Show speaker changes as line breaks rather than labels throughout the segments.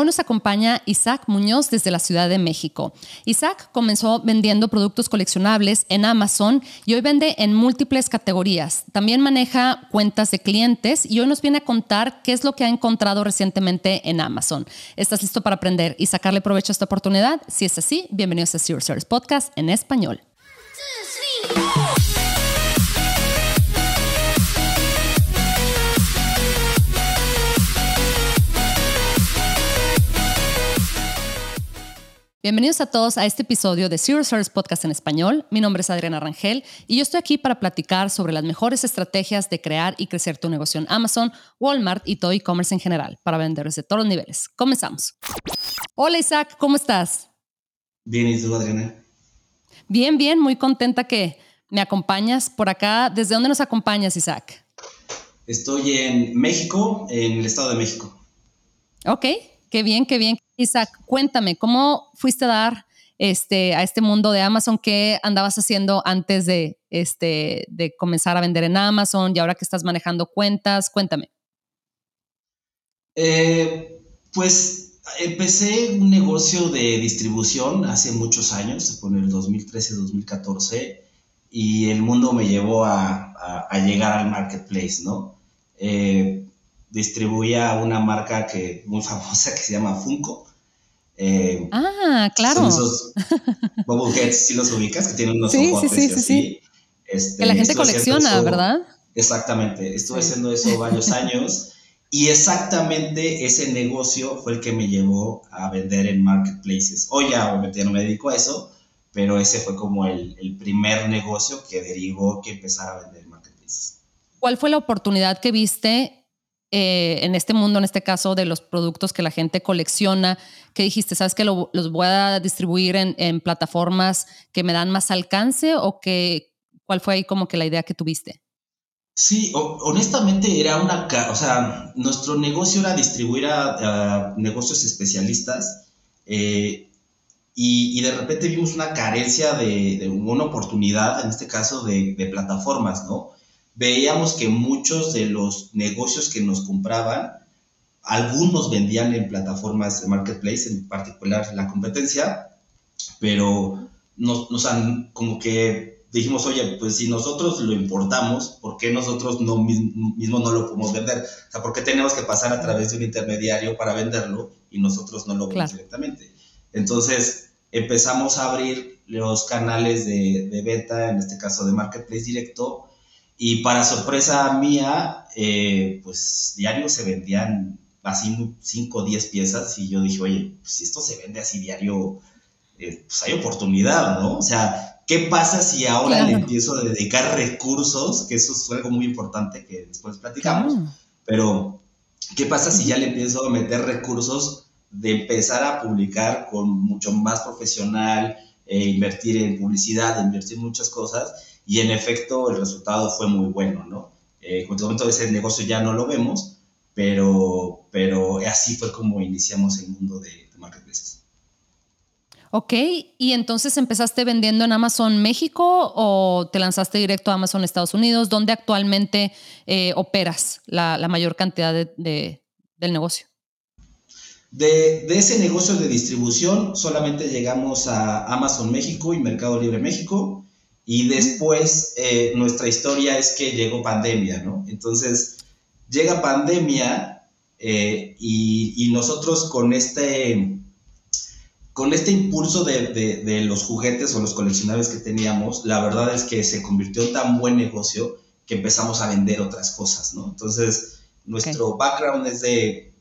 Hoy nos acompaña Isaac Muñoz desde la Ciudad de México. Isaac comenzó vendiendo productos coleccionables en Amazon y hoy vende en múltiples categorías. También maneja cuentas de clientes y hoy nos viene a contar qué es lo que ha encontrado recientemente en Amazon. ¿Estás listo para aprender y sacarle provecho a esta oportunidad? Si es así, bienvenidos a Zero Podcast en español. Bienvenidos a todos a este episodio de Zero Service Podcast en español. Mi nombre es Adriana Rangel y yo estoy aquí para platicar sobre las mejores estrategias de crear y crecer tu negocio en Amazon, Walmart y todo e-commerce en general para vender desde todos los niveles. Comenzamos. Hola Isaac, ¿cómo estás?
Bien, ¿y tú, Adriana?
Bien, bien, muy contenta que me acompañas por acá. ¿Desde dónde nos acompañas, Isaac?
Estoy en México, en el Estado de México.
Ok, qué bien, qué bien. Isaac, cuéntame, ¿cómo fuiste a dar este, a este mundo de Amazon? ¿Qué andabas haciendo antes de, este, comenzar a vender en Amazon y ahora que estás manejando cuentas? Cuéntame.
Eh, pues empecé un negocio de distribución hace muchos años, fue en el 2013-2014, y el mundo me llevó a, llegar al marketplace, ¿no? Eh, distribuía una marca que, muy famosa que se llama Funko.
Eh, ah, claro.
Son esos bubbleheads, si los ubicas, que tienen unos sí, sí, sí, sí, sí.
Este, que la gente colecciona, ¿verdad?
Exactamente. Estuve haciendo eso varios años y exactamente ese negocio fue el que me llevó a vender en marketplaces. Hoy ya obviamente no me dedico a eso, pero ese fue como el, el primer negocio que derivó que empezara a vender en marketplaces.
¿Cuál fue la oportunidad que viste eh, en este mundo, en este caso, de los productos que la gente colecciona, que dijiste, sabes que los voy a distribuir en, plataformas que me dan más alcance o que, cuál fue ahí como que la idea que tuviste?
Sí, honestamente era una, o sea, nuestro negocio era distribuir a, negocios especialistas eh, y, de repente vimos una carencia de, una oportunidad, en este caso, de, de plataformas, ¿no? veíamos que muchos de los negocios que nos compraban, algunos vendían en plataformas de marketplace, en particular la competencia, pero nos, nos han como que dijimos, oye, pues si nosotros lo importamos, ¿por qué nosotros no, mismo no lo podemos vender? O sea, ¿por qué tenemos que pasar a través de un intermediario para venderlo y nosotros no lo vendemos directamente? Entonces empezamos a abrir los canales de, de, venta, en este caso de marketplace directo, y para sorpresa mía, eh, pues diario se vendían así 5 o 10 piezas y yo dije, oye, pues, si esto se vende así diario, eh, pues hay oportunidad, ¿no? O sea, ¿qué pasa si ahora le empiezo a dedicar recursos? Que eso es algo muy importante que después platicamos, pero ¿qué pasa si ya le empiezo a meter recursos de empezar a publicar con mucho más profesional, e invertir en publicidad, invertir en muchas cosas? y en efecto el resultado fue muy bueno, ¿no? Eh, con momento ese negocio ya no lo vemos, pero, pero así fue como iniciamos el mundo de, de marketplaces.
Ok, y entonces empezaste vendiendo en Amazon México o te lanzaste directo a Amazon Estados Unidos, ¿dónde actualmente eh, operas la, la, mayor cantidad de, del negocio?
De, de, ese negocio de distribución solamente llegamos a Amazon México y Mercado Libre México. Y después eh, nuestra historia es que llegó pandemia, ¿no? Entonces, llega pandemia eh, y, nosotros con este, con este impulso de, de, los juguetes o los coleccionables que teníamos, la verdad es que se convirtió en tan buen negocio que empezamos a vender otras cosas, ¿no? Entonces, nuestro background es de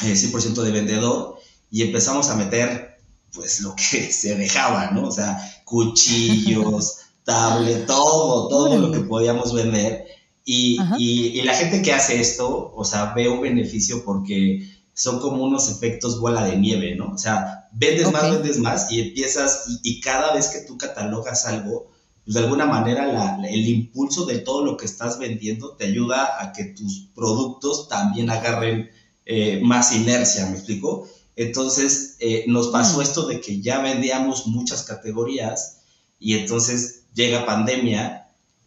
100% eh, de vendedor y empezamos a meter pues lo que se dejaba, ¿no? O sea, cuchillos, tablet, todo, todo lo que podíamos vender. Y, y, la gente que hace esto, o sea, ve un beneficio porque son como unos efectos bola de nieve, ¿no? O sea, vendes más, vendes más y empiezas, y, cada vez que tú catalogas algo, pues de alguna manera la, el impulso de todo lo que estás vendiendo te ayuda a que tus productos también agarren eh, más inercia, ¿me explico? Entonces, eh, nos pasó mm. esto de que ya vendíamos muchas categorías y entonces llega pandemia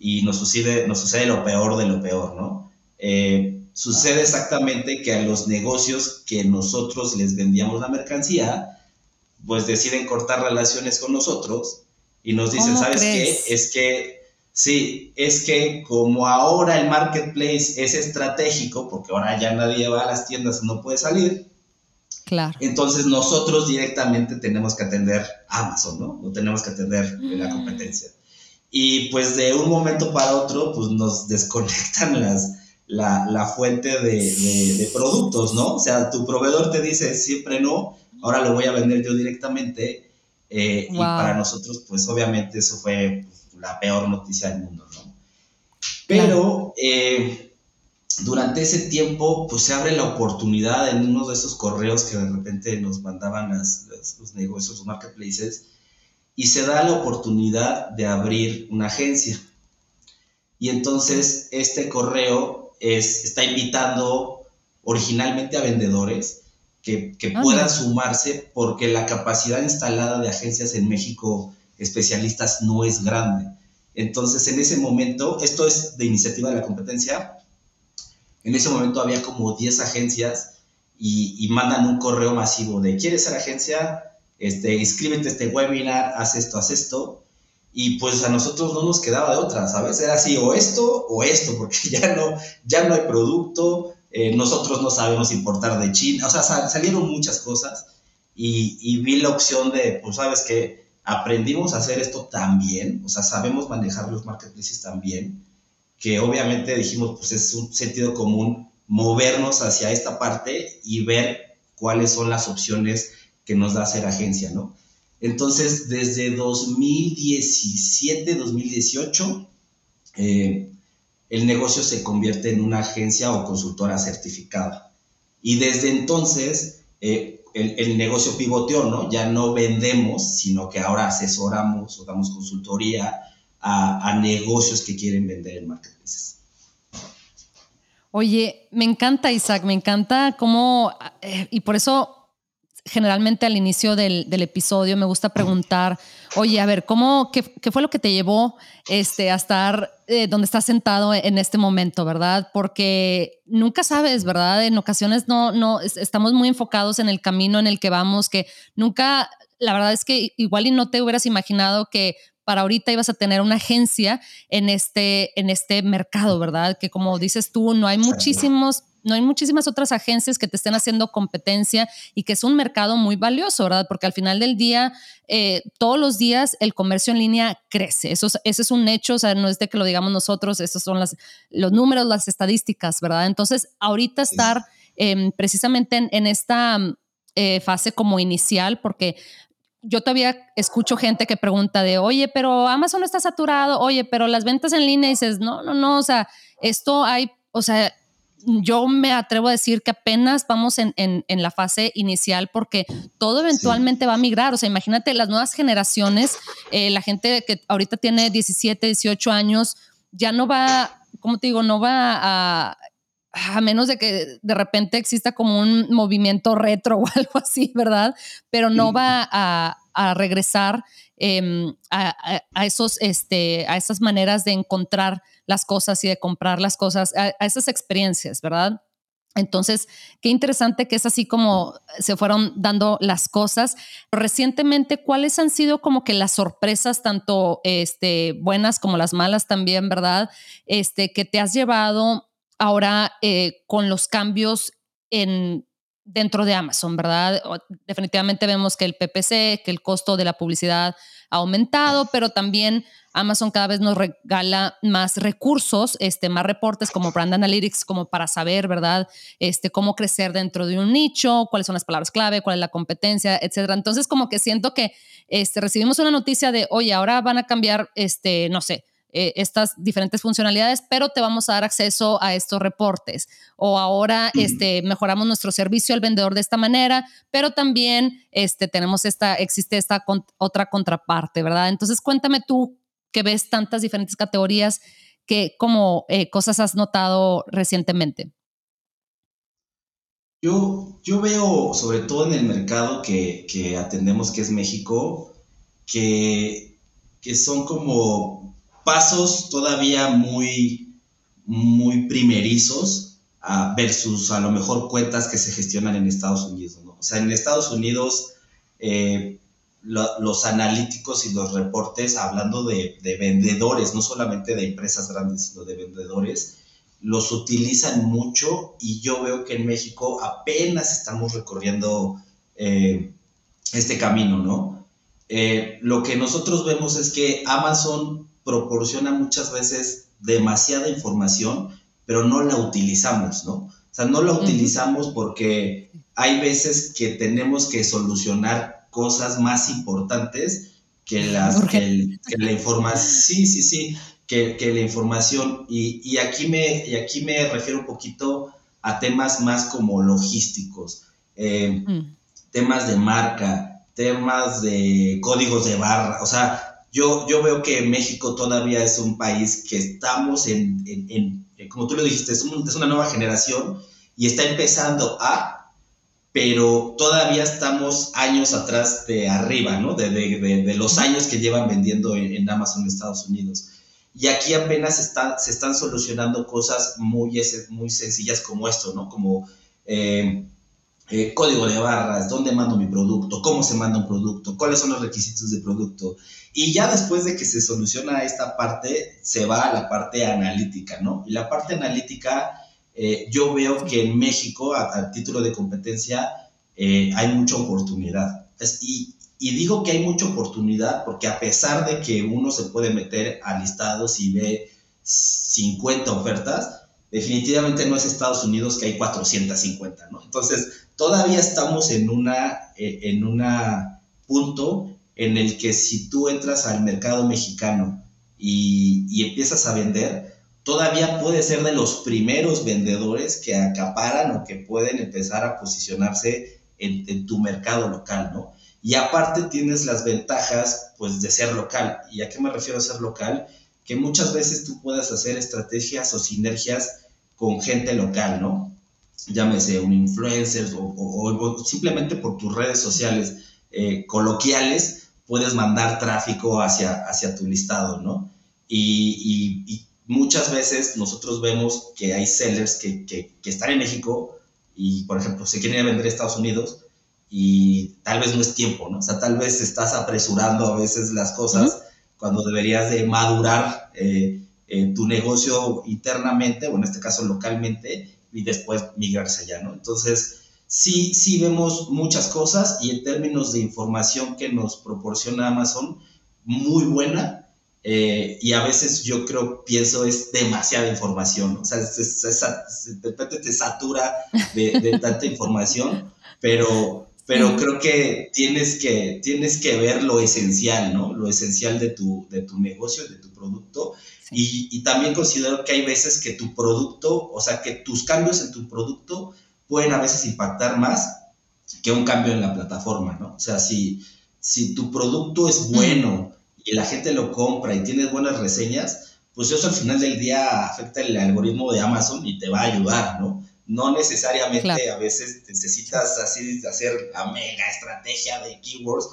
y nos sucede, nos sucede lo peor de lo peor, ¿no? Eh, Sucede exactamente que a los negocios que nosotros les vendíamos la mercancía, pues deciden cortar relaciones con nosotros y nos dicen, ¿sabes qué? Es que, sí, es que como ahora el marketplace es estratégico, porque ahora ya nadie va a las tiendas, no puede salir,
Claro.
Entonces nosotros directamente tenemos que atender Amazon, ¿no? No tenemos que atender la competencia. Y pues de un momento para otro, pues nos desconectan las, la, la fuente de, de, productos, ¿no? O sea, tu proveedor te dice siempre no, ahora lo voy a vender yo directamente. Eh, y para nosotros, pues obviamente eso fue la peor noticia del mundo, ¿no? Pero eh, durante ese tiempo, pues se abre la oportunidad en uno de esos correos que de repente nos mandaban las, los negocios, los marketplaces, y se da la oportunidad de abrir una agencia. Y entonces este correo es, está invitando originalmente a vendedores que, que ah, puedan sumarse porque la capacidad instalada de agencias en México especialistas no es grande. Entonces, en ese momento, esto es de iniciativa de la competencia, en ese momento había como 10 agencias y, mandan un correo masivo de, ¿quieres ser agencia? Este, inscríbete a este webinar, haz esto, haz esto. Y pues a nosotros no nos quedaba de otra, ¿sabes? Era así, o esto o esto, porque ya no, ya no hay producto, eh, nosotros no sabemos importar de China, o sea, salieron muchas cosas y, y vi la opción de, pues sabes que aprendimos a hacer esto tan bien, o sea, sabemos manejar los marketplaces tan bien, que obviamente dijimos, pues es un sentido común movernos hacia esta parte y ver cuáles son las opciones que nos da ser agencia, ¿no? Entonces, desde 2017, 2018, eh, el negocio se convierte en una agencia o consultora certificada. Y desde entonces, eh, el, negocio pivoteó, ¿no? Ya no vendemos, sino que ahora asesoramos o damos consultoría a, negocios que quieren vender en marketplaces.
Oye, me encanta Isaac, me encanta cómo, eh, y por eso generalmente al inicio del, episodio me gusta preguntar, oye, a ver, ¿cómo, qué, fue lo que te llevó este, a estar eh, donde estás sentado en este momento, verdad? Porque nunca sabes, ¿verdad? En ocasiones no, no, estamos muy enfocados en el camino en el que vamos, que nunca, la verdad es que igual y no te hubieras imaginado que para ahorita ibas a tener una agencia en este, en este mercado, ¿verdad? Que como dices tú, no hay muchísimos no hay muchísimas otras agencias que te estén haciendo competencia y que es un mercado muy valioso, ¿verdad? Porque al final del día, eh, todos los días el comercio en línea crece. Eso es, ese es un hecho, o sea, no es de que lo digamos nosotros, esos son las, los números, las estadísticas, ¿verdad? Entonces, ahorita estar em, precisamente en, esta eh, fase como inicial, porque yo todavía escucho gente que pregunta de, oye, pero Amazon está saturado, oye, pero las ventas en línea, y dices, no, no, no, o sea, esto hay, o sea, yo me atrevo a decir que apenas vamos en, la fase inicial porque todo eventualmente va a migrar. O sea, imagínate las nuevas generaciones, eh, la gente que ahorita tiene 17, 18 años, ya no va, como te digo, no va a a menos de que de repente exista como un movimiento retro o algo así, ¿verdad? Pero no va a, regresar em, a, esos, este, a esas maneras de encontrar las cosas y de comprar las cosas, a, esas experiencias, ¿verdad? Entonces, qué interesante que es así como se fueron dando las cosas. Recientemente, ¿cuáles han sido como que las sorpresas, tanto este, buenas como las malas también, verdad? Este, que te has llevado ahora eh, con los cambios en, dentro de Amazon, ¿verdad? Definitivamente vemos que el PPC, que el costo de la publicidad ha aumentado, pero también Amazon cada vez nos regala más recursos, este, más reportes como Brand Analytics, como para saber, ¿verdad? Este, cómo crecer dentro de un nicho, cuáles son las palabras clave, cuál es la competencia, etcétera. Entonces, como que siento que este, recibimos una noticia de, oye, ahora van a cambiar, este, no sé, eh, estas diferentes funcionalidades, pero te vamos a dar acceso a estos reportes. O ahora este, mejoramos nuestro servicio al vendedor de esta manera, pero también este, tenemos esta, existe esta otra contraparte, ¿verdad? Entonces cuéntame tú que ves tantas diferentes categorías, que como eh, cosas has notado recientemente.
Yo, yo veo, sobre todo en el mercado que, que atendemos, que es México, que, que son como pasos todavía muy, muy primerizos versus a lo mejor cuentas que se gestionan en Estados Unidos. O sea, en Estados Unidos eh, los analíticos y los reportes, hablando de, vendedores, no solamente de empresas grandes, sino de vendedores, los utilizan mucho y yo veo que en México apenas estamos recorriendo eh, este camino, ¿no? Eh, lo que nosotros vemos es que Amazon proporciona muchas veces demasiada información, pero no la utilizamos, ¿no? O sea, no la utilizamos porque hay veces que tenemos que solucionar cosas más importantes que, las, que, la información. Sí, sí, sí, que, la información. Y, aquí me, y aquí me refiero un poquito a temas más como logísticos, eh, mm. temas de marca, temas de códigos de barra. O sea, yo, yo veo que México todavía es un país que estamos en eh, como tú lo dijiste, es, una nueva generación y está empezando a, pero todavía estamos años atrás de arriba, ¿no? De, de, los años que llevan vendiendo en, en, Amazon Estados Unidos. Y aquí apenas está, se están solucionando cosas muy, muy sencillas como esto, ¿no? Como eh, eh, código de barras, dónde mando mi producto, cómo se manda un producto, cuáles son los requisitos de producto. Y ya después de que se soluciona esta parte, se va a la parte analítica, ¿no? Y la parte analítica, eh, yo veo que en México, a, título de competencia, eh, hay mucha oportunidad. y, y, digo que hay mucha oportunidad porque a pesar de que uno se puede meter a listados y ve 50 ofertas, definitivamente no es Estados Unidos que hay 450, ¿no? Entonces, todavía estamos en una, eh, en punto en el que si tú entras al mercado mexicano y, empiezas a vender, todavía puedes ser de los primeros vendedores que acaparan o que pueden empezar a posicionarse en, en, tu mercado local, ¿no? Y aparte tienes las ventajas, pues, de ser local. ¿Y a qué me refiero a ser local? Que muchas veces tú puedas hacer estrategias o sinergias con gente local, ¿no? Llámese un influencer o, simplemente por tus redes sociales eh, coloquiales puedes mandar tráfico hacia, hacia tu listado, ¿no? Y, muchas veces nosotros vemos que hay sellers que, que, están en México y, por ejemplo, se quieren vender a Estados Unidos y tal vez no es tiempo, ¿no? O sea, tal vez estás apresurando a veces las cosas cuando deberías de madurar eh, tu negocio internamente, o en este caso localmente, y después migrarse allá, ¿no? Entonces, sí, sí vemos muchas cosas y en términos de información que nos proporciona Amazon, muy buena. Eh, y a veces yo creo, pienso, es demasiada información. O sea, de repente te satura de, tanta información, pero, pero creo que tienes, que tienes que ver lo esencial, ¿no? Lo esencial de tu, de tu negocio, de tu producto y, también considero que hay veces que tu producto, o sea, que tus cambios en tu producto pueden a veces impactar más que un cambio en la plataforma, ¿no? O sea, si, si tu producto es bueno y la gente lo compra y tienes buenas reseñas, pues eso al final del día afecta el algoritmo de Amazon y te va a ayudar, ¿no? No necesariamente a veces necesitas así hacer la mega estrategia de keywords,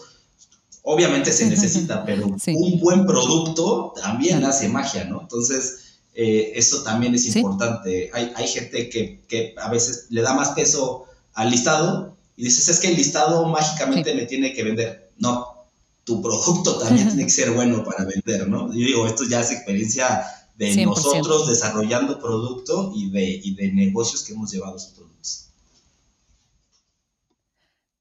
obviamente se necesita, pero un buen producto también hace magia, ¿no? Entonces, eh, eso también es importante. Hay, hay gente que, que, a veces le da más peso al listado y dices, es que el listado mágicamente me tiene que vender. No, tu producto también tiene que ser bueno para vender, ¿no? Yo digo, esto ya es experiencia de nosotros desarrollando producto y de, y de negocios que hemos llevado a sus productos.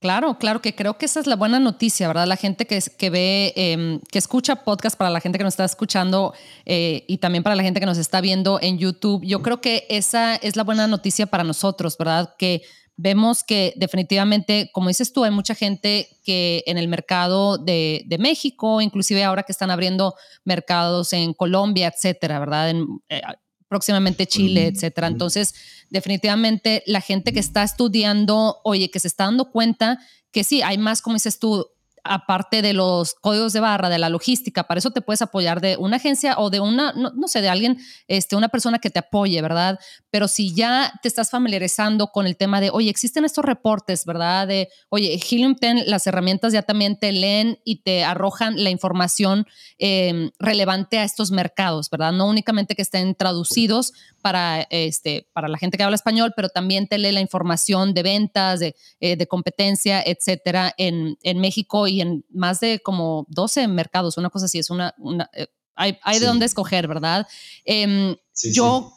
Claro, claro, que creo que esa es la buena noticia, ¿verdad? La gente que, que ve, em, que escucha podcast, para la gente que nos está escuchando eh, y también para la gente que nos está viendo en YouTube, yo creo que esa es la buena noticia para nosotros, ¿verdad? Que vemos que definitivamente, como dices tú, hay mucha gente que en el mercado de, de México, inclusive ahora que están abriendo mercados en Colombia, etcétera, ¿verdad? En, eh, próximamente Chile, etcétera. Entonces, definitivamente la gente que está estudiando, oye, que se está dando cuenta que sí, hay más, como dices tú, aparte de los códigos de barra, de la logística, para eso te puedes apoyar de una agencia o de una, no, sé, de alguien, este, una persona que te apoye, ¿verdad? Pero si ya te estás familiarizando con el tema de, oye, existen estos reportes, ¿verdad? De, oye, Helium 10, las herramientas ya también te leen y te arrojan la información em, relevante a estos mercados, ¿verdad? No únicamente que estén traducidos para, este, para la gente que habla español, pero también te lee la información de ventas, de, eh, de competencia, etcétera, en, en México y en más de como 12 mercados, una cosa así, es una, eh, hay, hay de dónde escoger, ¿verdad? Em, yo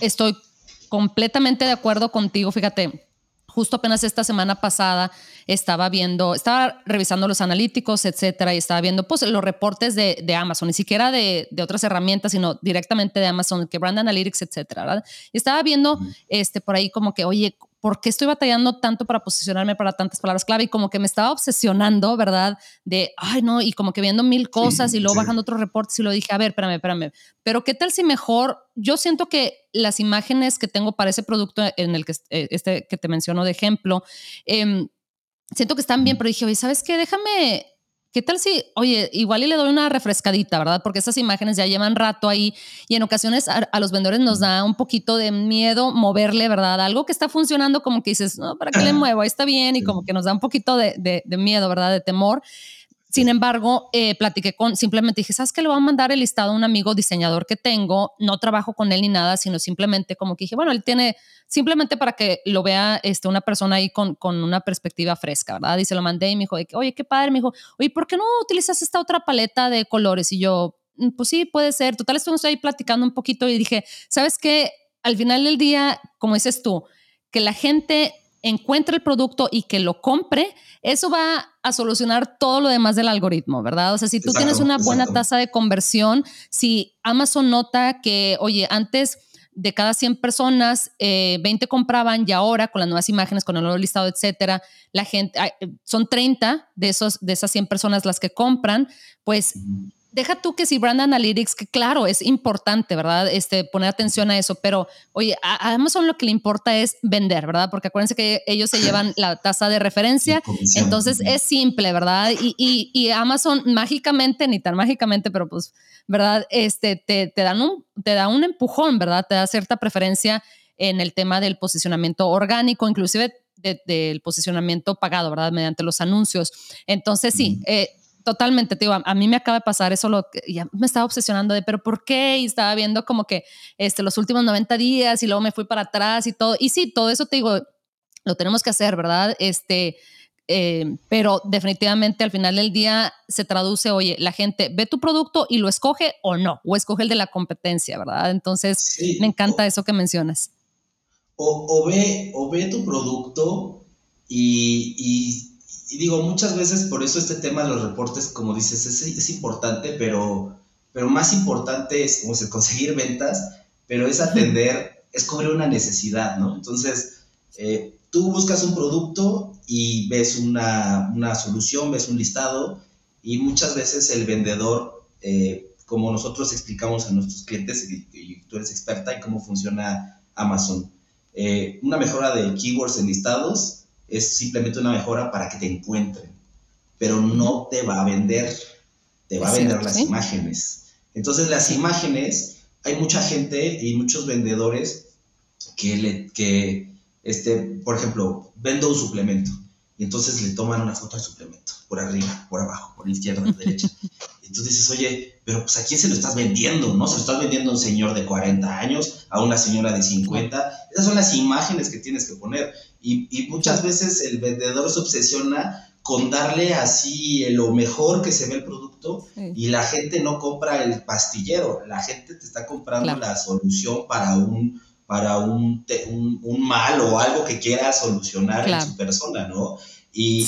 estoy completamente de acuerdo contigo, fíjate, justo apenas esta semana pasada estaba viendo, estaba revisando los analíticos, etcétera, y estaba viendo pues los reportes de, de Amazon, ni siquiera de, de, otras herramientas, sino directamente de Amazon, que Brand Analytics, etcétera, ¿verdad? Y estaba viendo este, por ahí como que, oye, ¿por qué estoy batallando tanto para posicionarme para tantas palabras clave? Y como que me estaba obsesionando, ¿verdad? De, ay, no, y como que viendo mil cosas y luego bajando otros reportes y lo dije, a ver, espérame, espérame, pero ¿qué tal si mejor? Yo siento que las imágenes que tengo para ese producto en el que, eh, este, que te menciono de ejemplo, eh, siento que están bien, pero dije, oye, ¿sabes qué? Déjame ¿Qué tal si, oye, igual y le doy una refrescadita, ¿verdad? Porque esas imágenes ya llevan rato ahí y en ocasiones a, los vendedores nos da un poquito de miedo moverle, ¿verdad? Algo que está funcionando como que dices, no, ¿para qué le muevo? Ahí está bien y como que nos da un poquito de, de miedo, ¿verdad? De temor. Sin embargo, eh, platiqué con, simplemente dije, ¿sabes qué? Le voy a mandar el listado a un amigo diseñador que tengo. No trabajo con él ni nada, sino simplemente como que dije, bueno, él tiene, simplemente para que lo vea este, una persona ahí con, con una perspectiva fresca, ¿verdad? Y se lo mandé y me dijo, oye, qué padre. Me dijo, oye, ¿por qué no utilizas esta otra paleta de colores? Y yo, mm, pues sí, puede ser. Total, estuvimos ahí platicando un poquito y dije, ¿sabes qué? Al final del día, como dices tú, que la gente encuentre el producto y que lo compre, eso va a solucionar todo lo demás del algoritmo, ¿verdad? O sea, si tú tienes una buena tasa de conversión, si Amazon nota que, oye, antes de cada 100 personas, 20 eh, compraban y ahora con las nuevas imágenes, con el nuevo listado, etcétera, la gente, son 30 de, esos, de esas 100 personas las que compran, pues deja tú que si Brand Analytics, que claro, es importante, ¿verdad? Este, poner atención a eso, pero oye, a, Amazon lo que le importa es vender, ¿verdad? Porque acuérdense que ellos se llevan la tasa de referencia, entonces es simple, ¿verdad? Y, y, y, Amazon mágicamente, ni tan mágicamente, pero pues, ¿verdad? Este, te, te, dan un, te da un empujón, ¿verdad? Te da cierta preferencia en el tema del posicionamiento orgánico, inclusive del posicionamiento pagado, ¿verdad? Mediante los anuncios. Entonces, sí, eh, Totalmente, te digo, a, mí me acaba de pasar eso, lo que ya me estaba obsesionando de, pero ¿por qué? Y estaba viendo como que este, los últimos 90 días y luego me fui para atrás y todo. Y sí, todo eso te digo, lo tenemos que hacer, ¿verdad? Este, eh, pero definitivamente al final del día se traduce, oye, la gente ve tu producto y lo escoge o no, o escoge el de la competencia, ¿verdad? Entonces, me encanta eso que mencionas.
O, o, ve, o ve tu producto y, y y digo, muchas veces por eso este tema de los reportes, como dices, es, es importante, pero, pero más importante es como conseguir ventas, pero es atender, es cubrir una necesidad, ¿no? Entonces, eh, tú buscas un producto y ves una, una, solución, ves un listado y muchas veces el vendedor, eh, como nosotros explicamos a nuestros clientes, y, tú eres experta en cómo funciona Amazon, eh, una mejora de keywords en listados es simplemente una mejora para que te encuentren, pero no te va a vender, te va a vender las imágenes. Entonces las imágenes, hay mucha gente y muchos vendedores que, le, que este, por ejemplo, vendo un suplemento y entonces le toman una foto del suplemento, por arriba, por abajo, por izquierda, por derecha. Y tú dices, oye, pero pues a quién se lo estás vendiendo, ¿no? Se lo estás vendiendo a un señor de 40 años, a una señora de 50. Esas son las imágenes que tienes que poner. Y, muchas veces el vendedor se obsesiona con darle así lo mejor que se ve el producto y la gente no compra el pastillero, la gente te está comprando la solución para un para un, un, mal o algo que quiera solucionar en su persona, ¿no? Y,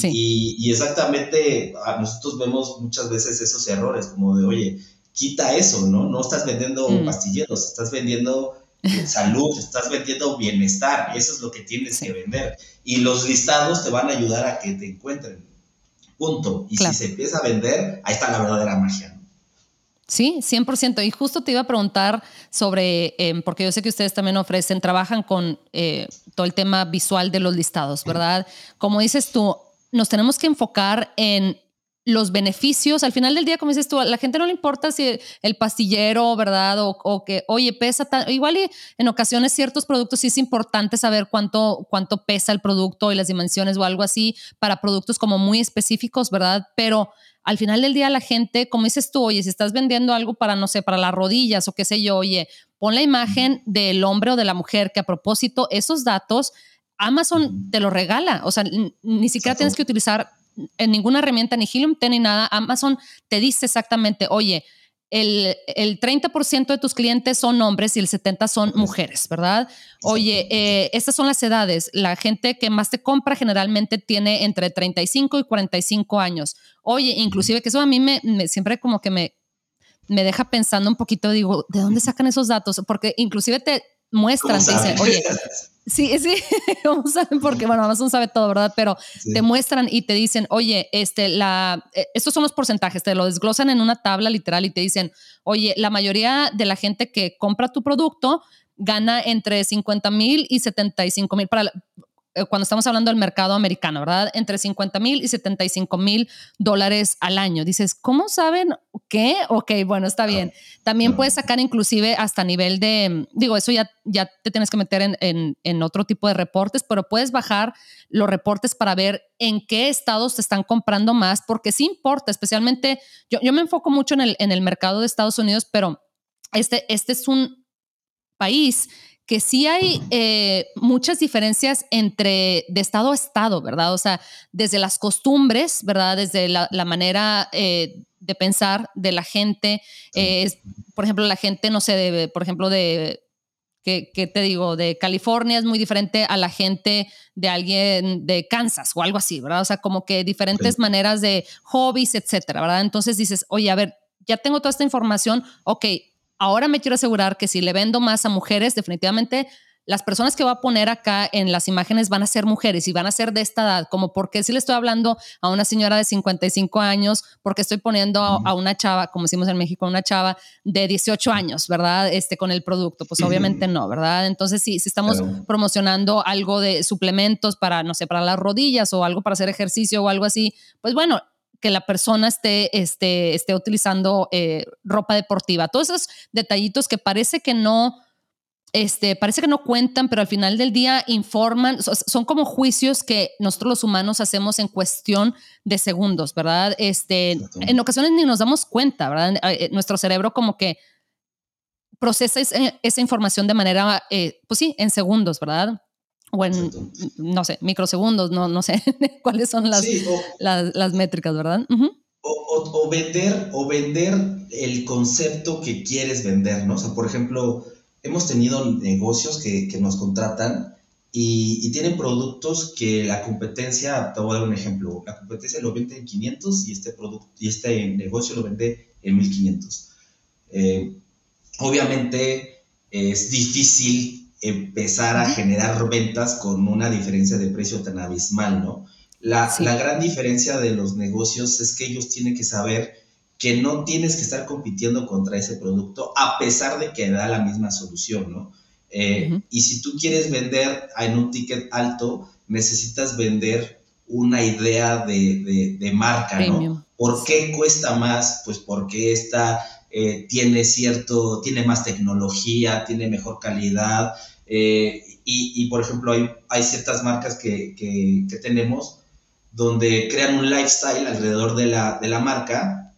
y, exactamente nosotros vemos muchas veces esos errores, como de, oye, quita eso, ¿no? No estás vendiendo mm. pastilleros, estás vendiendo salud, estás vendiendo bienestar, eso es lo que tienes que vender. Y los listados te van a ayudar a que te encuentren. Punto. Y si se empieza a vender, ahí está la verdadera magia.
Sí, 100%. Y justo te iba a preguntar sobre, em, porque yo sé que ustedes también ofrecen, trabajan con eh, todo el tema visual de los listados, ¿verdad? Como dices tú, nos tenemos que enfocar en los beneficios, al final del día, como dices tú, a la gente no le importa si el pastillero, ¿verdad? O, que, oye, pesa tan, igual y en ocasiones ciertos productos sí es importante saber cuánto, cuánto pesa el producto y las dimensiones o algo así para productos como muy específicos, ¿verdad? Pero al final del día la gente, como dices tú, oye, si estás vendiendo algo para, no sé, para las rodillas o qué sé yo, oye, pon la imagen del hombre o de la mujer que a propósito, esos datos, Amazon te lo regala, o sea, ni siquiera tienes que utilizar en ninguna herramienta, ni Helium ni nada, Amazon te dice exactamente, oye, el, el 30% de tus clientes son hombres y el 70% son mujeres, ¿verdad? Oye, eh, estas son las edades. La gente que más te compra generalmente tiene entre 35 y 45 años. Oye, inclusive que eso a mí me, siempre como que me, me deja pensando un poquito, digo, ¿de dónde sacan esos datos? Porque inclusive te muestran, te dicen, oye, Sí, sí, ¿cómo saben? Porque, bueno, Amazon sabe todo, ¿verdad? Pero te muestran y te dicen, oye, este, la, eh, estos son los porcentajes, te lo desglosan en una tabla literal y te dicen, oye, la mayoría de la gente que compra tu producto gana entre 50 mil y 75 mil. Para, cuando estamos hablando del mercado americano, ¿verdad? Entre 50 mil y 75 mil dólares al año. Dices, ¿cómo saben qué? Ok, bueno, está bien. También puedes sacar inclusive hasta nivel de, digo, eso ya, ya te tienes que meter en, en, en, otro tipo de reportes, pero puedes bajar los reportes para ver en qué estados te están comprando más, porque sí importa, especialmente, yo, yo me enfoco mucho en el, en el mercado de Estados Unidos, pero este, este es un país que sí hay eh, muchas diferencias entre de estado a estado, ¿verdad? O sea, desde las costumbres, ¿verdad? Desde la, manera eh, de pensar de la gente. Eh, por ejemplo, la gente, no sé, de, por ejemplo, de, ¿qué, te digo? De California es muy diferente a la gente de alguien de Kansas o algo así, ¿verdad? O sea, como que diferentes maneras de hobbies, etcétera, ¿verdad? Entonces dices, oye, a ver, ya tengo toda esta información, ok, ahora me quiero asegurar que si le vendo más a mujeres, definitivamente las personas que voy a poner acá en las imágenes van a ser mujeres y van a ser de esta edad, como porque si le estoy hablando a una señora de 55 años, porque estoy poniendo a, una chava, como decimos en México, una chava de 18 años, ¿verdad? Este con el producto, pues obviamente no, ¿verdad? Entonces, si, si estamos promocionando algo de suplementos para, no sé, para las rodillas o algo para hacer ejercicio o algo así, pues bueno, que la persona esté, esté, esté utilizando eh, ropa deportiva. Todos esos detallitos que parece que no, este, parece que no cuentan, pero al final del día informan, son como juicios que nosotros los humanos hacemos en cuestión de segundos, ¿verdad? Este, en ocasiones ni nos damos cuenta, ¿verdad? Eh, eh, nuestro cerebro como que procesa esa, información de manera, pues sí, en segundos, ¿verdad? O en, no sé, microsegundos, no, no sé cuáles son las, las, métricas, ¿verdad?
o, vender, o vender el concepto que quieres vender, ¿no? O sea, por ejemplo, hemos tenido negocios que, que nos contratan y, y, tienen productos que la competencia, te voy a dar un ejemplo, la competencia lo vende en 500 y este, producto, y este negocio lo vende en 1500. Eh, obviamente es difícil empezar a generar ventas con una diferencia de precio tan abismal, ¿no? La, la, gran diferencia de los negocios es que ellos tienen que saber que no tienes que estar compitiendo contra ese producto a pesar de que da la misma solución, ¿no? Eh, y si tú quieres vender en un ticket alto, necesitas vender una idea de, de, marca, ¿no? ¿Por qué cuesta más? Pues porque esta eh, tiene cierto, tiene más tecnología, tiene mejor calidad. Eh, y, por ejemplo, hay, hay ciertas marcas que, que, tenemos donde crean un lifestyle alrededor de la, de la marca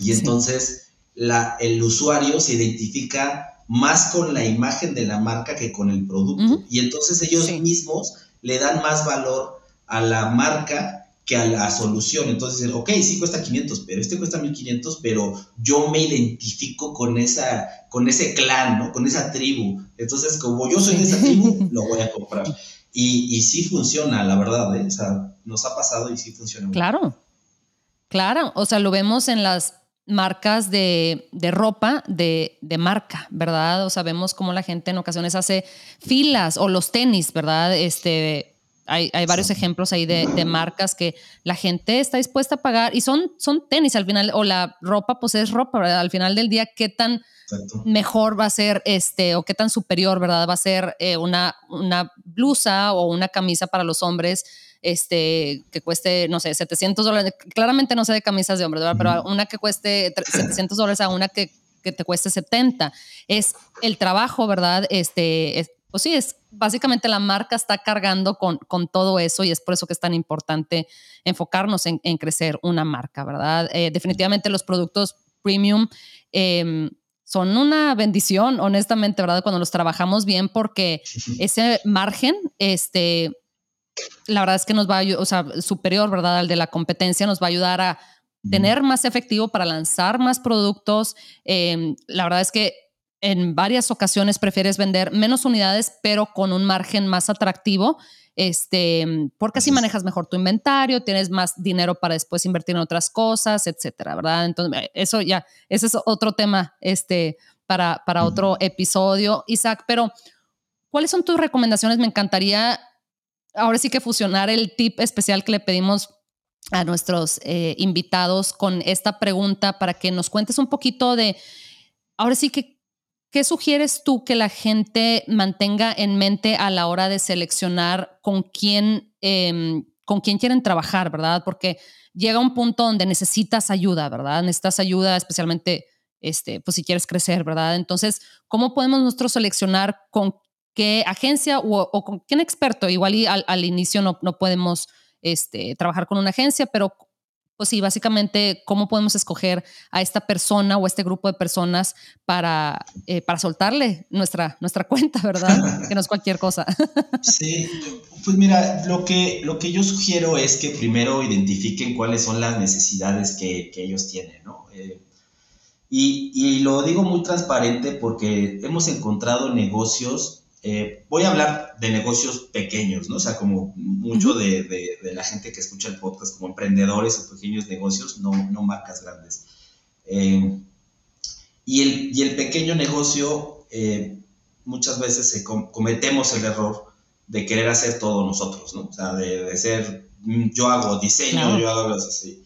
y entonces la, el usuario se identifica más con la imagen de la marca que con el producto. Y entonces ellos mismos le dan más valor a la marca que a la solución. Entonces, ok, sí cuesta 500, pero este cuesta 1500, pero yo me identifico con, esa, con ese clan, ¿no? Con esa tribu. Entonces, como yo soy de esa tribu, lo voy a comprar. Y, y sí funciona, la verdad, ¿eh? O sea, nos ha pasado y sí funciona.
Claro, claro. O sea, lo vemos en las marcas de, de ropa de, de, marca, ¿verdad? O sea, vemos cómo la gente en ocasiones hace filas o los tenis, ¿verdad? Este hay, varios ejemplos ahí de, marcas que la gente está dispuesta a pagar y son, son tenis al final, o la ropa, pues es ropa, ¿verdad? Al final del día, ¿qué tan mejor va a ser este, o qué tan superior, ¿verdad? Va a ser eh, una, una blusa o una camisa para los hombres este, que cueste, no sé, 700 dólares. Claramente no sé de camisas de hombres, ¿verdad? Pero una que cueste 700 dólares a una que, que, te cueste 70. Es el trabajo, ¿verdad? Este, pues sí, es básicamente la marca está cargando con, con todo eso y es por eso que es tan importante enfocarnos en, en crecer una marca, ¿verdad? Eh, definitivamente los productos premium em, son una bendición, honestamente, ¿verdad? Cuando los trabajamos bien porque ese margen, este, la verdad es que nos va a ayudar, o sea, superior, ¿verdad? Al de la competencia, nos va a ayudar a tener más efectivo para lanzar más productos. Em, la verdad es que en varias ocasiones prefieres vender menos unidades, pero con un margen más atractivo, este, porque así manejas mejor tu inventario, tienes más dinero para después invertir en otras cosas, etcétera, ¿verdad? Entonces, eh, eso ya, ese es otro tema, este, para, para otro episodio, Isaac, pero ¿cuáles son tus recomendaciones? Me encantaría ahora sí que fusionar el tip especial que le pedimos a nuestros eh, invitados con esta pregunta para que nos cuentes un poquito de, ahora sí que ¿Qué sugieres tú que la gente mantenga en mente a la hora de seleccionar con quién, em, con quién quieren trabajar, verdad? Porque llega un punto donde necesitas ayuda, ¿verdad? Necesitas ayuda, especialmente, este, pues si quieres crecer, ¿verdad? Entonces, ¿cómo podemos nosotros seleccionar con qué agencia o, con qué experto? Igual al, al inicio no, no podemos este, trabajar con una agencia, pero pues sí, básicamente, ¿cómo podemos escoger a esta persona o este grupo de personas para, eh, para soltarle nuestra, nuestra cuenta, ¿verdad? que no es cualquier cosa.
sí, pues mira, lo que, lo que yo sugiero es que primero identifiquen cuáles son las necesidades que, que ellos tienen, ¿no? Eh, y, y, lo digo muy transparente porque hemos encontrado negocios eh, voy a hablar de negocios pequeños, ¿no? O sea, como mucho de, de, la gente que escucha el podcast, como emprendedores o pequeños negocios, no, no marcas grandes. Eh, y, el, y, el, pequeño negocio, eh, muchas veces cometemos el error de querer hacer todo nosotros, ¿no? O sea, de, de ser, mm, yo hago diseño, yo hago así.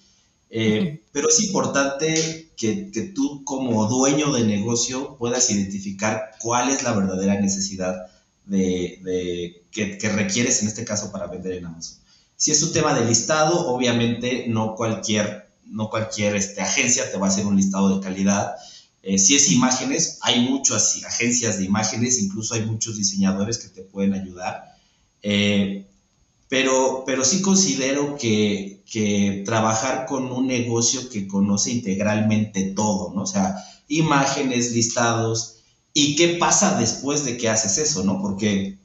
Pero es importante que, que, tú como dueño de negocio puedas identificar cuál es la verdadera necesidad de, que, requieres en este caso para vender en Amazon. Si es un tema de listado, obviamente no cualquier, no cualquier este, agencia te va a hacer un listado de calidad. Eh, si es imágenes, hay muchas agencias de imágenes, incluso hay muchos diseñadores que te pueden ayudar. Eh, pero, pero sí considero que, que, trabajar con un negocio que conoce integralmente todo, ¿no? O sea, imágenes, listados, y qué pasa después de que haces eso, ¿no? Porque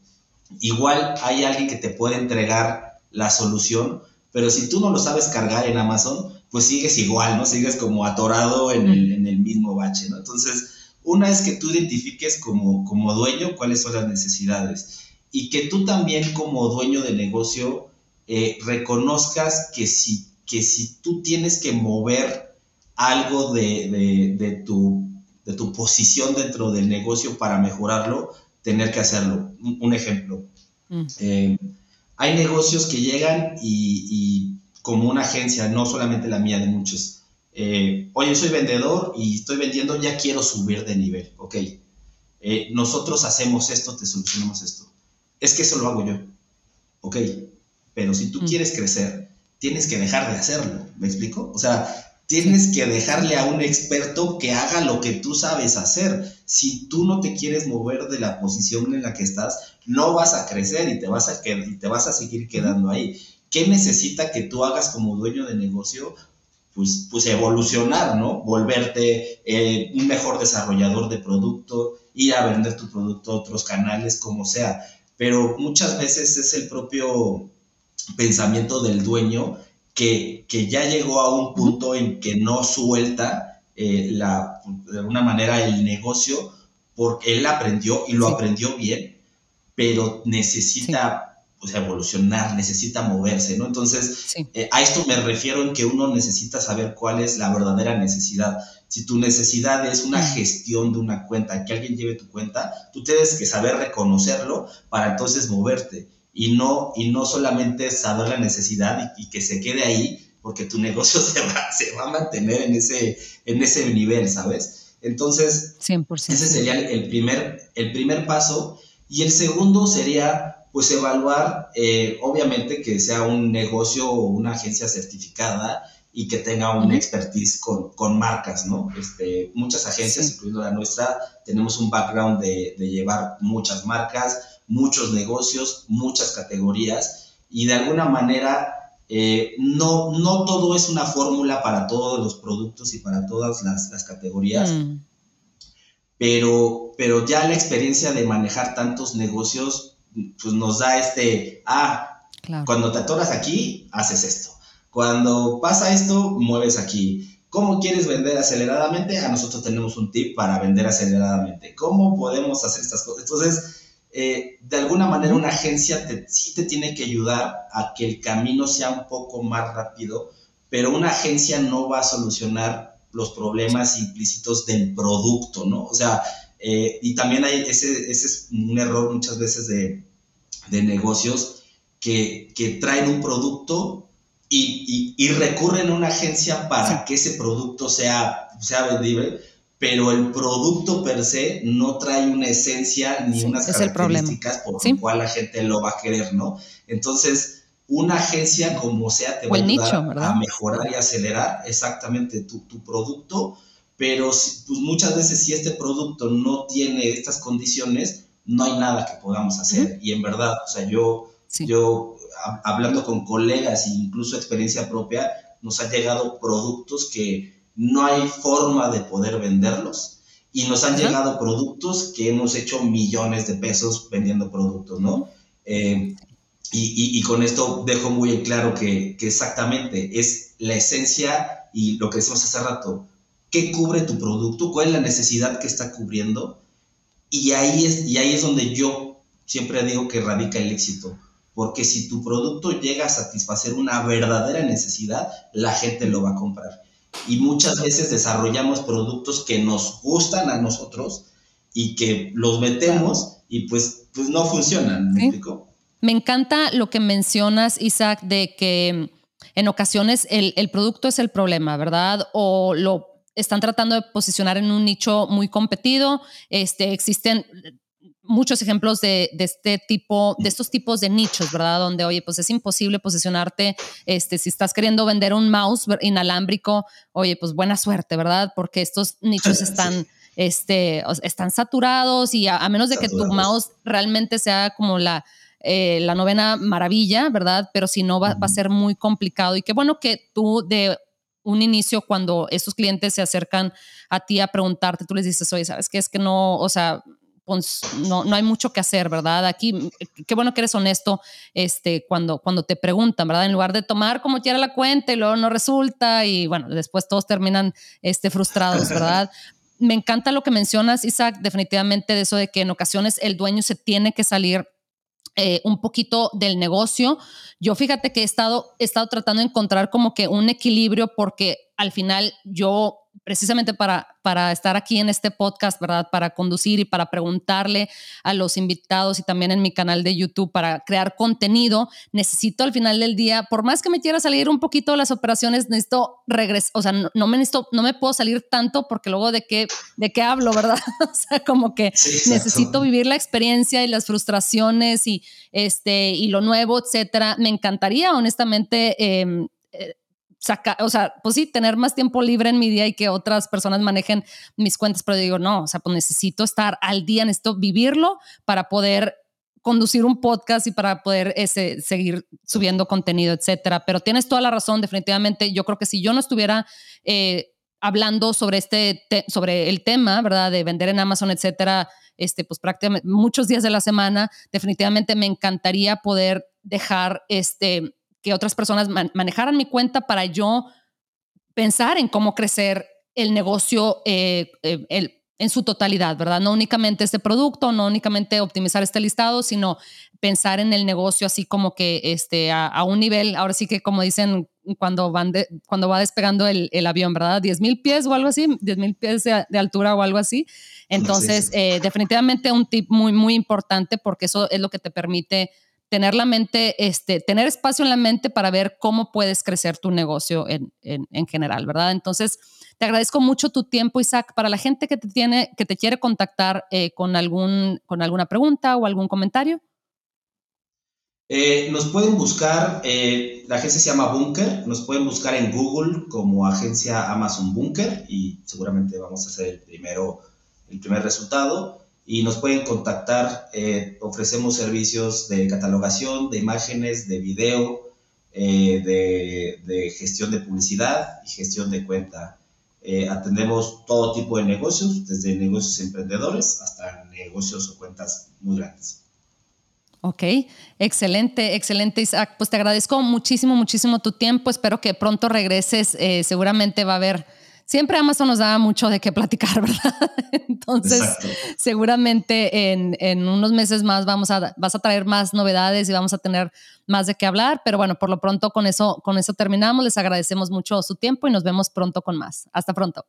igual hay alguien que te puede entregar la solución, pero si tú no lo sabes cargar en Amazon, pues sigues igual, ¿no? Sigues como atorado en el, en el mismo bache, ¿no? Entonces, una es que tú identifiques como, como dueño cuáles son las necesidades y que tú también como dueño de negocio eh, reconozcas que si, que si tú tienes que mover algo de, tu, de tu posición dentro del negocio para mejorarlo, tener que hacerlo. Un, ejemplo. Mm. Eh, hay negocios que llegan y, como una agencia, no solamente la mía, de muchos, eh, oye, soy vendedor y estoy vendiendo, ya quiero subir de nivel, ok. nosotros hacemos esto, te solucionamos esto es que eso lo hago yo. Ok, pero si tú mm. quieres crecer, tienes que dejar de hacerlo. ¿Me explico? O sea, tienes que dejarle a un experto que haga lo que tú sabes hacer. Si tú no te quieres mover de la posición en la que estás, no vas a crecer y te vas a, y te vas a seguir quedando ahí. ¿Qué necesita que tú hagas como dueño de negocio? Pues, pues evolucionar, ¿no? Volverte eh, un mejor desarrollador de producto, ir a vender tu producto a otros canales, como sea pero muchas veces es el propio pensamiento del dueño que, ya llegó a un punto en que no suelta eh, la, de alguna manera el negocio porque él aprendió y lo aprendió bien, pero necesita pues, evolucionar, necesita moverse, ¿no? Entonces, eh, a esto me refiero en que uno necesita saber cuál es la verdadera necesidad. Si tu necesidad es una gestión de una cuenta, que alguien lleve tu cuenta, tú tienes que saber reconocerlo para entonces moverte. Y no, y no solamente saber la necesidad y, que se quede ahí, porque tu negocio se va, se va a mantener en ese, en ese nivel, ¿sabes? Entonces, 100%. ese sería el primer, el primer paso. Y el segundo sería, pues, evaluar, eh, obviamente, que sea un negocio o una agencia certificada y que tenga un expertise con, con, marcas, ¿no? Este, muchas agencias, incluyendo la nuestra, tenemos un background de, de, llevar muchas marcas, muchos negocios, muchas categorías y de alguna manera eh, no, no todo es una fórmula para todos los productos y para todas las, las categorías, mm. pero, pero ya la experiencia de manejar tantos negocios pues nos da este, ah, cuando te atoras aquí, haces esto cuando pasa esto, mueves aquí. ¿Cómo quieres vender aceleradamente? A nosotros tenemos un tip para vender aceleradamente. ¿Cómo podemos hacer estas cosas? Entonces, eh, de alguna manera una agencia sí te tiene que ayudar a que el camino sea un poco más rápido, pero una agencia no va a solucionar los problemas implícitos del producto, ¿no? O sea, eh, y también hay ese, ese, es un error muchas veces de, de negocios que, que traen un producto y, y, recurren a una agencia para que ese producto sea, sea vendible, pero el producto per se no trae una esencia ni unas características por lo cual la gente lo va a querer, ¿no? Entonces, una agencia como sea te va a ayudar a mejorar y acelerar exactamente tu, tu producto, pero pues muchas veces si este producto no tiene estas condiciones, no hay nada que podamos hacer. Y en verdad, o sea, yo, yo hablando con colegas e incluso experiencia propia, nos han llegado productos que no hay forma de poder venderlos y nos han llegado productos que hemos hecho millones de pesos vendiendo productos, ¿no? Eh, y, y, con esto dejo muy claro que, que, exactamente es la esencia y lo que decimos hace rato, ¿qué cubre tu producto? ¿Cuál es la necesidad que está cubriendo? Y ahí es, y ahí es donde yo siempre digo que radica el éxito porque si tu producto llega a satisfacer una verdadera necesidad, la gente lo va a comprar. Y muchas veces desarrollamos productos que nos gustan a nosotros y que los metemos y pues, pues no funcionan. ¿Me
Me encanta lo que mencionas, Isaac, de que en ocasiones el, el producto es el problema, ¿verdad? O lo están tratando de posicionar en un nicho muy competido. Este, existen muchos ejemplos de, este tipo, de estos tipos de nichos, ¿verdad? Donde, oye, pues es imposible posicionarte, este, si estás queriendo vender un mouse inalámbrico, oye, pues buena suerte, ¿verdad? Porque estos nichos están, este, están saturados y a, menos de que tu mouse realmente sea como la, eh, la novena maravilla, ¿verdad? Pero si no, va, va a ser muy complicado. Y qué bueno que tú de un inicio cuando estos clientes se acercan a ti a preguntarte, tú les dices, oye, ¿sabes qué? Es que no, o sea, no, no hay mucho que hacer, ¿verdad? Aquí, qué bueno que eres honesto este, cuando, cuando te preguntan, ¿verdad? En lugar de tomar como quiera la cuenta y luego no resulta y bueno, después todos terminan este, frustrados, ¿verdad? Me encanta lo que mencionas, Isaac, definitivamente de eso de que en ocasiones el dueño se tiene que salir eh, un poquito del negocio. Yo fíjate que he estado, he estado tratando de encontrar como que un equilibrio porque al final yo precisamente para, para estar aquí en este podcast, ¿verdad? Para conducir y para preguntarle a los invitados y también en mi canal de YouTube para crear contenido, necesito al final del día, por más que me quiera salir un poquito de las operaciones, necesito regresar, o sea, no, me necesito, no me puedo salir tanto porque luego de qué, de qué hablo, ¿verdad? o sea, como que necesito vivir la experiencia y las frustraciones y, este, y lo nuevo, etcétera. Me encantaría, honestamente, eh, o sea, pues sí, tener más tiempo libre en mi día y que otras personas manejen mis cuentas, pero digo, no, o sea, pues necesito estar al día, necesito vivirlo para poder conducir un podcast y para poder ese, seguir subiendo contenido, etcétera. Pero tienes toda la razón, definitivamente. Yo creo que si yo no estuviera eh, hablando sobre este, sobre el tema, ¿verdad? De vender en Amazon, etcétera, este, pues prácticamente muchos días de la semana, definitivamente me encantaría poder dejar este que otras personas manejaran mi cuenta para yo pensar en cómo crecer el negocio eh, eh, en su totalidad, ¿verdad? No únicamente este producto, no únicamente optimizar este listado, sino pensar en el negocio así como que este, a, un nivel, ahora sí que como dicen cuando, van cuando va despegando el, avión, ¿verdad? 10 mil pies o algo así, 10 mil pies de, altura o algo así. Entonces, eh, definitivamente un tip muy, muy importante porque eso es lo que te permite tener la mente, este, tener espacio en la mente para ver cómo puedes crecer tu negocio en, general, ¿verdad? Entonces, te agradezco mucho tu tiempo, Isaac. Para la gente que te tiene, que te quiere contactar eh, con, algún, con alguna pregunta o algún comentario.
Eh, nos pueden buscar, eh, la agencia se llama Bunker, nos pueden buscar en Google como agencia Amazon Bunker y seguramente vamos a hacer el primero, el primer resultado y nos pueden contactar. Eh, ofrecemos servicios de catalogación, de imágenes, de video, de, de, gestión de publicidad y gestión de cuenta. atendemos todo tipo de negocios, desde negocios emprendedores hasta negocios o cuentas muy grandes.
Ok, excelente, excelente Isaac. Pues te agradezco muchísimo, muchísimo tu tiempo. Espero que pronto regreses. Eh, seguramente va a haber, siempre Amazon nos da mucho de qué platicar, ¿verdad? Entonces, seguramente en, unos meses más vamos a, vas a traer más novedades y vamos a tener más de qué hablar. Pero bueno, por lo pronto con eso, con eso terminamos. Les agradecemos mucho su tiempo y nos vemos pronto con más. Hasta pronto.